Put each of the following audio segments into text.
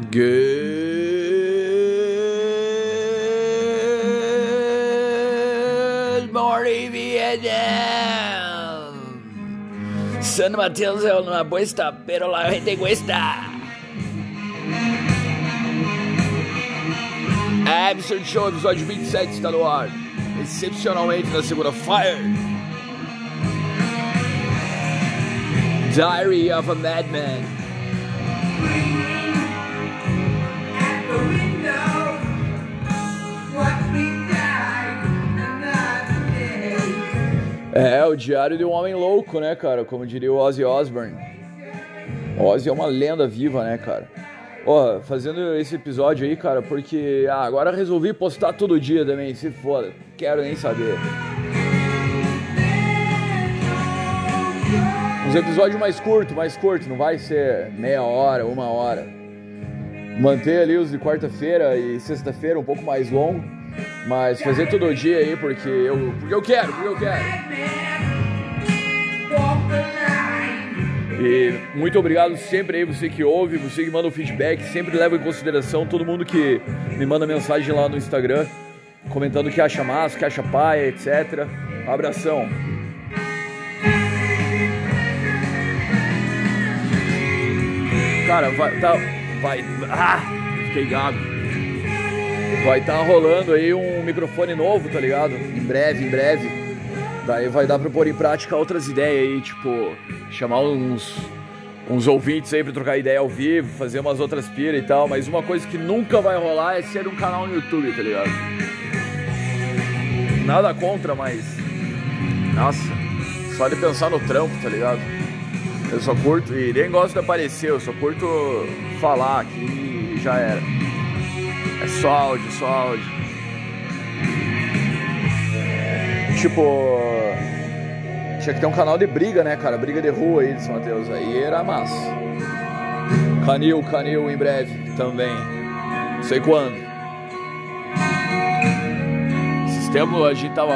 Good morning, Vietnam. San Mateus é uma boesta, pero la gente cuesta. Absurd Show, episódio 27 está no ar. Excepcionalmente na segunda Fire. Diary of a Madman. É, o diário de um homem louco, né, cara? Como diria o Ozzy Osbourne. Ozzy é uma lenda viva, né, cara? Ó, fazendo esse episódio aí, cara, porque ah, agora resolvi postar todo dia também, se foda. Quero nem saber. Uns episódios mais curtos, mais curtos, não vai ser meia hora, uma hora. Manter ali os de quarta-feira e sexta-feira um pouco mais longo, mas fazer todo dia aí porque eu, porque eu quero, porque eu quero. E muito obrigado sempre aí você que ouve, você que manda o feedback, sempre leva em consideração todo mundo que me manda mensagem lá no Instagram, comentando que acha massa, que acha paia, etc. Abração. Cara, vai, tá, vai, ah, fiquei gago. Vai estar tá rolando aí um microfone novo, tá ligado? Em breve, em breve. Daí vai dar pra pôr em prática outras ideias aí, tipo, chamar uns, uns ouvintes aí pra trocar ideia ao vivo, fazer umas outras piras e tal. Mas uma coisa que nunca vai rolar é ser um canal no YouTube, tá ligado? Nada contra, mas. Nossa, só de pensar no trampo, tá ligado? Eu só curto, e nem gosto de aparecer, eu só curto falar aqui e já era. É só áudio, só áudio. Tipo, tinha que ter um canal de briga, né, cara? Briga de rua aí de São Mateus. Aí era massa. Canil, canil em breve também. Não sei quando. Esses tempos a gente tava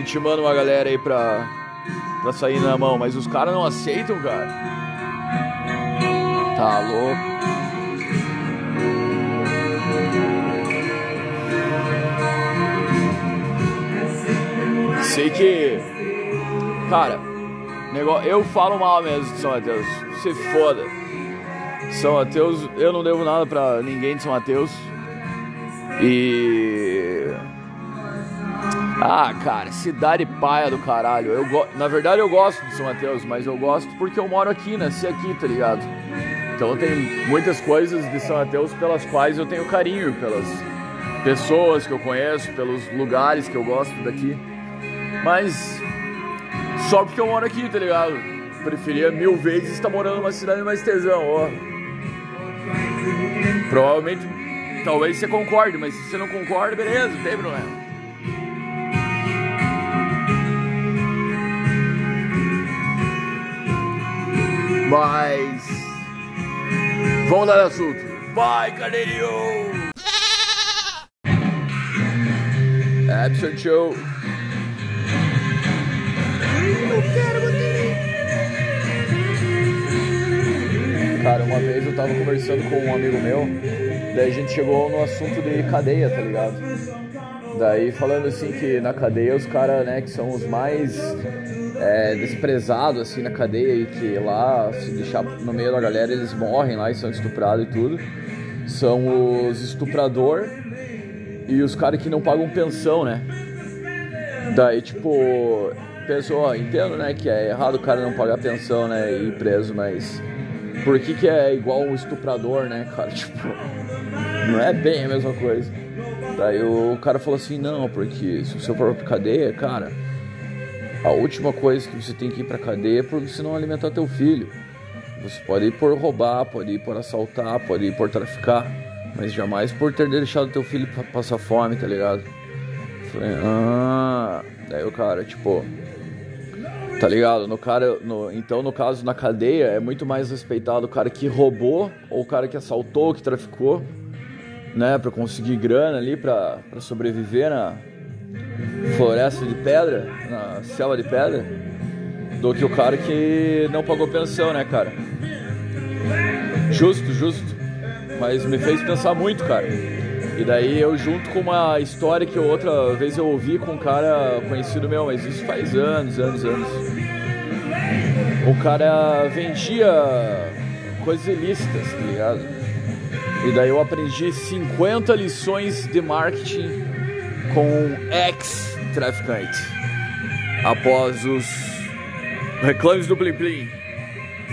intimando uma galera aí pra pra sair na mão, mas os caras não aceitam, cara. Tá louco. Sei que, cara, negócio, eu falo mal mesmo de São Mateus. Se foda. São Mateus, eu não devo nada pra ninguém de São Mateus. E ah, cara, cidade paia do caralho. Eu go... Na verdade eu gosto de São Mateus, mas eu gosto porque eu moro aqui, nasci aqui, tá ligado? Então tem muitas coisas de São Mateus pelas quais eu tenho carinho, pelas pessoas que eu conheço, pelos lugares que eu gosto daqui. Mas só porque eu moro aqui, tá ligado? Preferia mil vezes estar morando numa cidade mais tesão, ó. Provavelmente, talvez você concorde, mas se você não concorda, beleza, não tem problema. Mas. Vamos dar assunto. Vai, Carneirinho! Absurd Show. Cara, uma vez eu tava conversando com um amigo meu, daí a gente chegou no assunto de cadeia, tá ligado? Daí falando assim que na cadeia os caras, né, que são os mais é, desprezados assim na cadeia e que lá, se deixar no meio da galera, eles morrem lá e são estuprados e tudo. São os estuprador e os caras que não pagam pensão, né? Daí, tipo, pensou, ó, entendo, né, que é errado o cara não pagar pensão, né, e ir preso, mas por que que é igual um estuprador, né, cara? Tipo, não é bem a mesma coisa. Daí o cara falou assim, não, porque se você for pra cadeia, cara, a última coisa que você tem que ir pra cadeia é por você não alimentar teu filho. Você pode ir por roubar, pode ir por assaltar, pode ir por traficar, mas jamais por ter deixado teu filho passar fome, tá ligado? Falei, ah, daí o cara, tipo, tá ligado? No cara, no, então no caso na cadeia é muito mais respeitado o cara que roubou ou o cara que assaltou, que traficou, né, para conseguir grana ali, para sobreviver na floresta de pedra, na selva de pedra, do que o cara que não pagou pensão, né, cara? Justo, justo. mas me fez pensar muito, cara. E daí eu junto com uma história que outra vez eu ouvi com um cara conhecido meu, mas isso faz anos, anos, anos. O cara vendia coisas ilícitas, tá ligado? E daí eu aprendi 50 lições de marketing com um ex-traficante. Após os reclames do Plim Plim.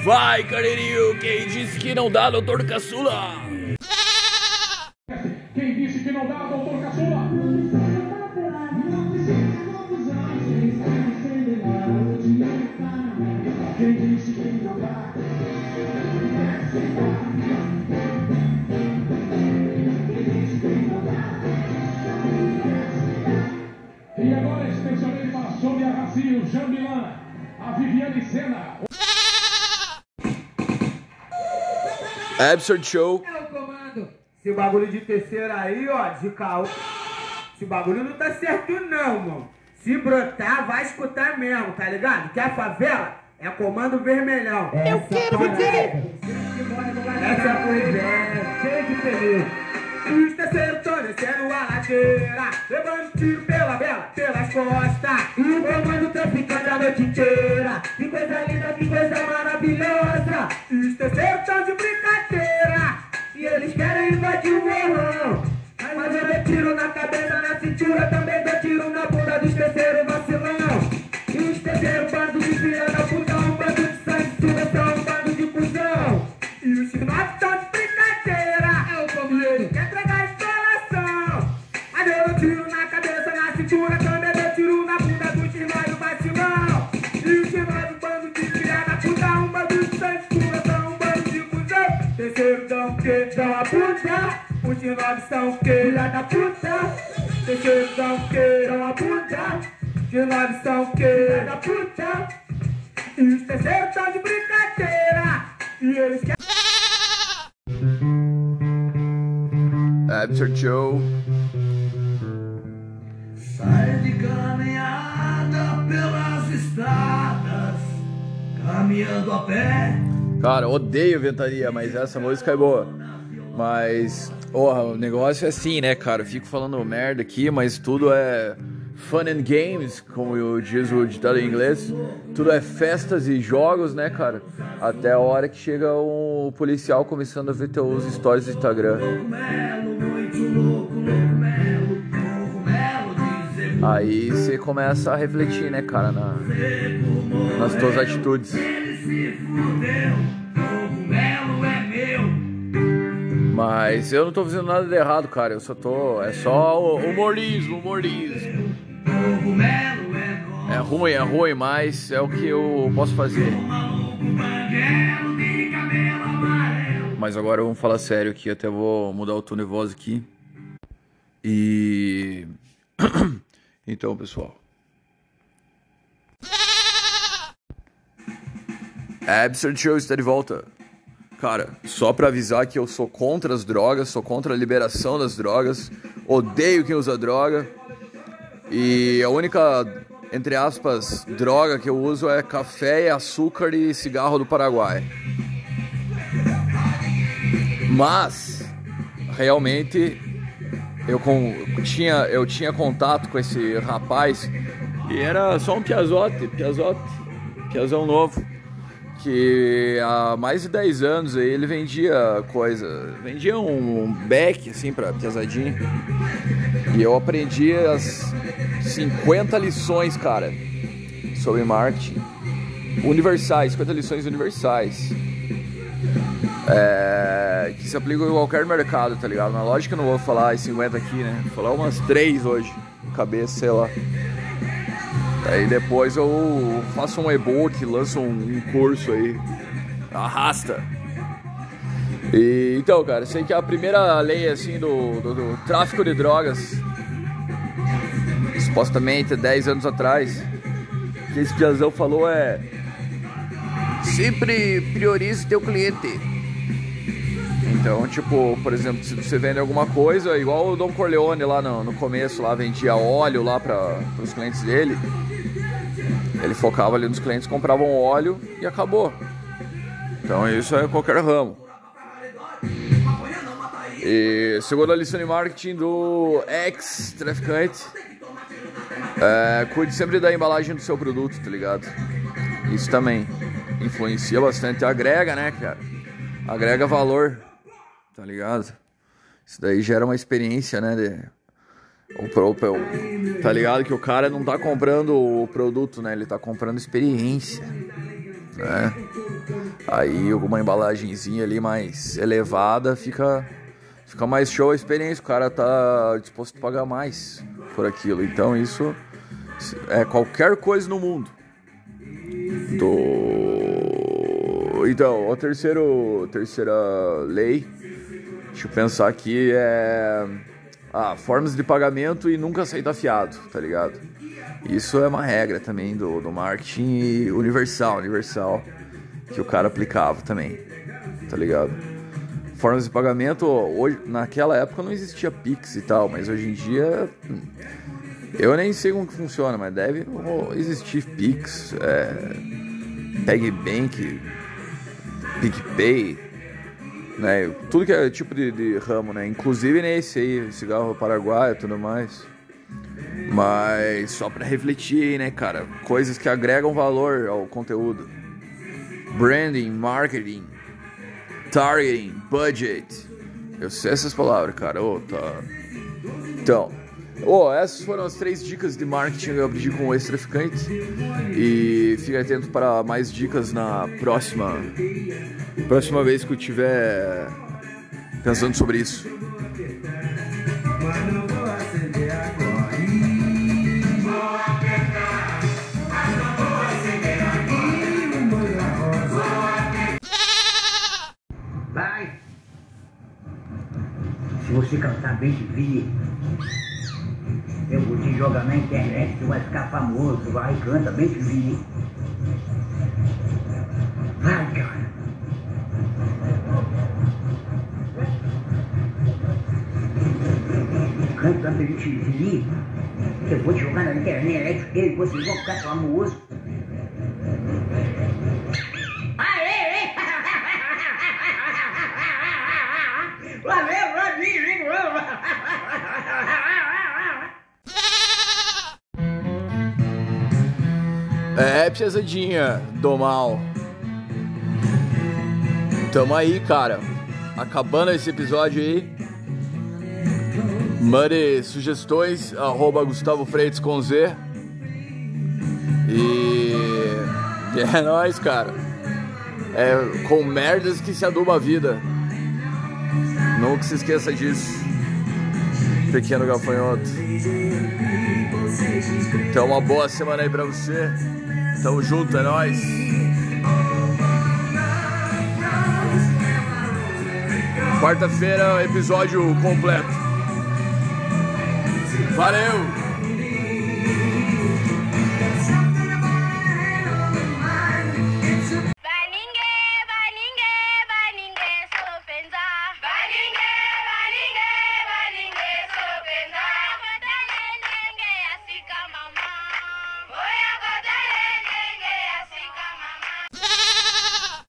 Vai, Carreirinho, quem disse que não dá, doutor Caçula? Absurd Show. É o comando. Esse bagulho de terceira aí, ó, de caô. Esse bagulho não tá certo não, mano. Se brotar, vai escutar mesmo, tá ligado? Que a favela é comando vermelhão. Eu quero ver. Essa é a coisa, cheia de perigo. Os terceiros tão descendo a ladeira Levando tiro pela bela, pelas costas E o comando traficando a noite inteira Que coisa linda, que coisa maravilhosa Os terceiros tão de invadir o morrão Mas eu dou tiro na cabeça, na cintura Também dou tiro na bunda dos terceiros vacilão. E os terceiros bando de filha da puta Um bando de sangue, são um bando de cuzão. E os nove tão de brincadeira É o comando Quer entregar instalação. Mas eu dou tiro na cabeça, na cintura Também nove são? Filha da puta Terceiro dão o que? Dão a puta Os nove são o que? Filha da puta E os terceiros estão de brincadeira E eles querem Absurd Show. Sai de caminhada pelas estradas, caminhando a pé. Cara, odeio ventaria, mas essa música é boa. Mas, o negócio é assim, né, cara? Eu fico falando merda aqui, mas tudo é fun and games, como diz o ditado em inglês. Tudo é festas e jogos, né, cara? Até a hora que chega um policial começando a ver teus stories do Instagram. Aí você começa a refletir, né, cara, na, nas tuas atitudes. Mas eu não tô fazendo nada de errado, cara. Eu só tô. É só humorismo, humorismo. É ruim, é ruim, mas é o que eu posso fazer. Mas agora vamos falar sério aqui, até vou mudar o tom de voz aqui. E. então, pessoal. Absurd Show está de volta. Cara, só pra avisar que eu sou contra as drogas, sou contra a liberação das drogas, odeio quem usa droga. E a única, entre aspas, droga que eu uso é café, açúcar e cigarro do Paraguai. Mas realmente eu com, tinha eu tinha contato com esse rapaz e era só um piazote, piazote, piazão novo que há mais de 10 anos aí ele vendia coisa, vendia um, um beck assim para piazadinha. E eu aprendi as 50 lições, cara, sobre marketing universais, 50 lições universais. É, que se aplicam em qualquer mercado, tá ligado? Na lógica eu não vou falar as 50 aqui, né? Vou falar umas 3 hoje, cabeça, sei lá. Aí depois eu faço um e-book, lanço um, curso aí. Arrasta! E, então, cara, sei que a primeira lei, assim, do, do, do tráfico de drogas, supostamente 10 anos atrás, que esse piazão falou é... Sempre priorize teu cliente. Então, tipo, por exemplo, se você vende alguma coisa, igual o Dom Corleone lá no, no começo, lá vendia óleo lá para os clientes dele. Ele focava ali nos clientes, compravam óleo e acabou. Então isso é qualquer ramo. E segundo a lição de marketing do ex-traficante, é, cuide sempre da embalagem do seu produto, tá ligado? Isso também influencia bastante, agrega, né, cara? Agrega valor, tá ligado? Isso daí gera uma experiência, né? De, o, o, o, tá ligado que o cara não tá comprando o produto, né? Ele tá comprando experiência, né? Aí alguma embalagenzinha ali mais elevada fica fica mais show a experiência, o cara tá disposto a pagar mais por aquilo. Então isso é qualquer coisa no mundo. Do então, a terceiro, terceira lei, deixa eu pensar aqui é ah, formas de pagamento e nunca aceitar fiado, tá ligado? Isso é uma regra também do, do marketing universal, universal, que o cara aplicava também, tá ligado? Formas de pagamento, hoje, naquela época não existia Pix e tal, mas hoje em dia eu nem sei como que funciona, mas deve existir Pix, é, PagBank, PicPay, né? Tudo que é tipo de, de, ramo, né? Inclusive nesse aí, cigarro paraguaio e tudo mais. Mas só para refletir, né, cara? Coisas que agregam valor ao conteúdo. Branding, marketing, targeting, budget. Eu sei essas palavras, cara. Oh, tá. Então, Oh, essas foram as três dicas de marketing que eu aprendi com o ex-traficante. E fique atento para mais dicas na próxima próxima vez que eu estiver pensando sobre isso. Vai! Se você cantar bem de vir eu vou te jogar na internet, tu vai ficar famoso, vai, canta bem que vi. Vai, cara. Canta bem que vi. Eu vou te jogar na internet e vocês vão ficar famosos. Pesadinha do mal. Tamo aí, cara. Acabando esse episódio aí. Mande sugestões, arroba Gustavo Freitas com Z. E é nóis, cara. É com merdas que se aduba a vida. Nunca se esqueça disso. Pequeno gafanhoto. Então uma boa semana aí pra você. Tamo junto, é nóis. Quarta-feira, episódio completo. Valeu!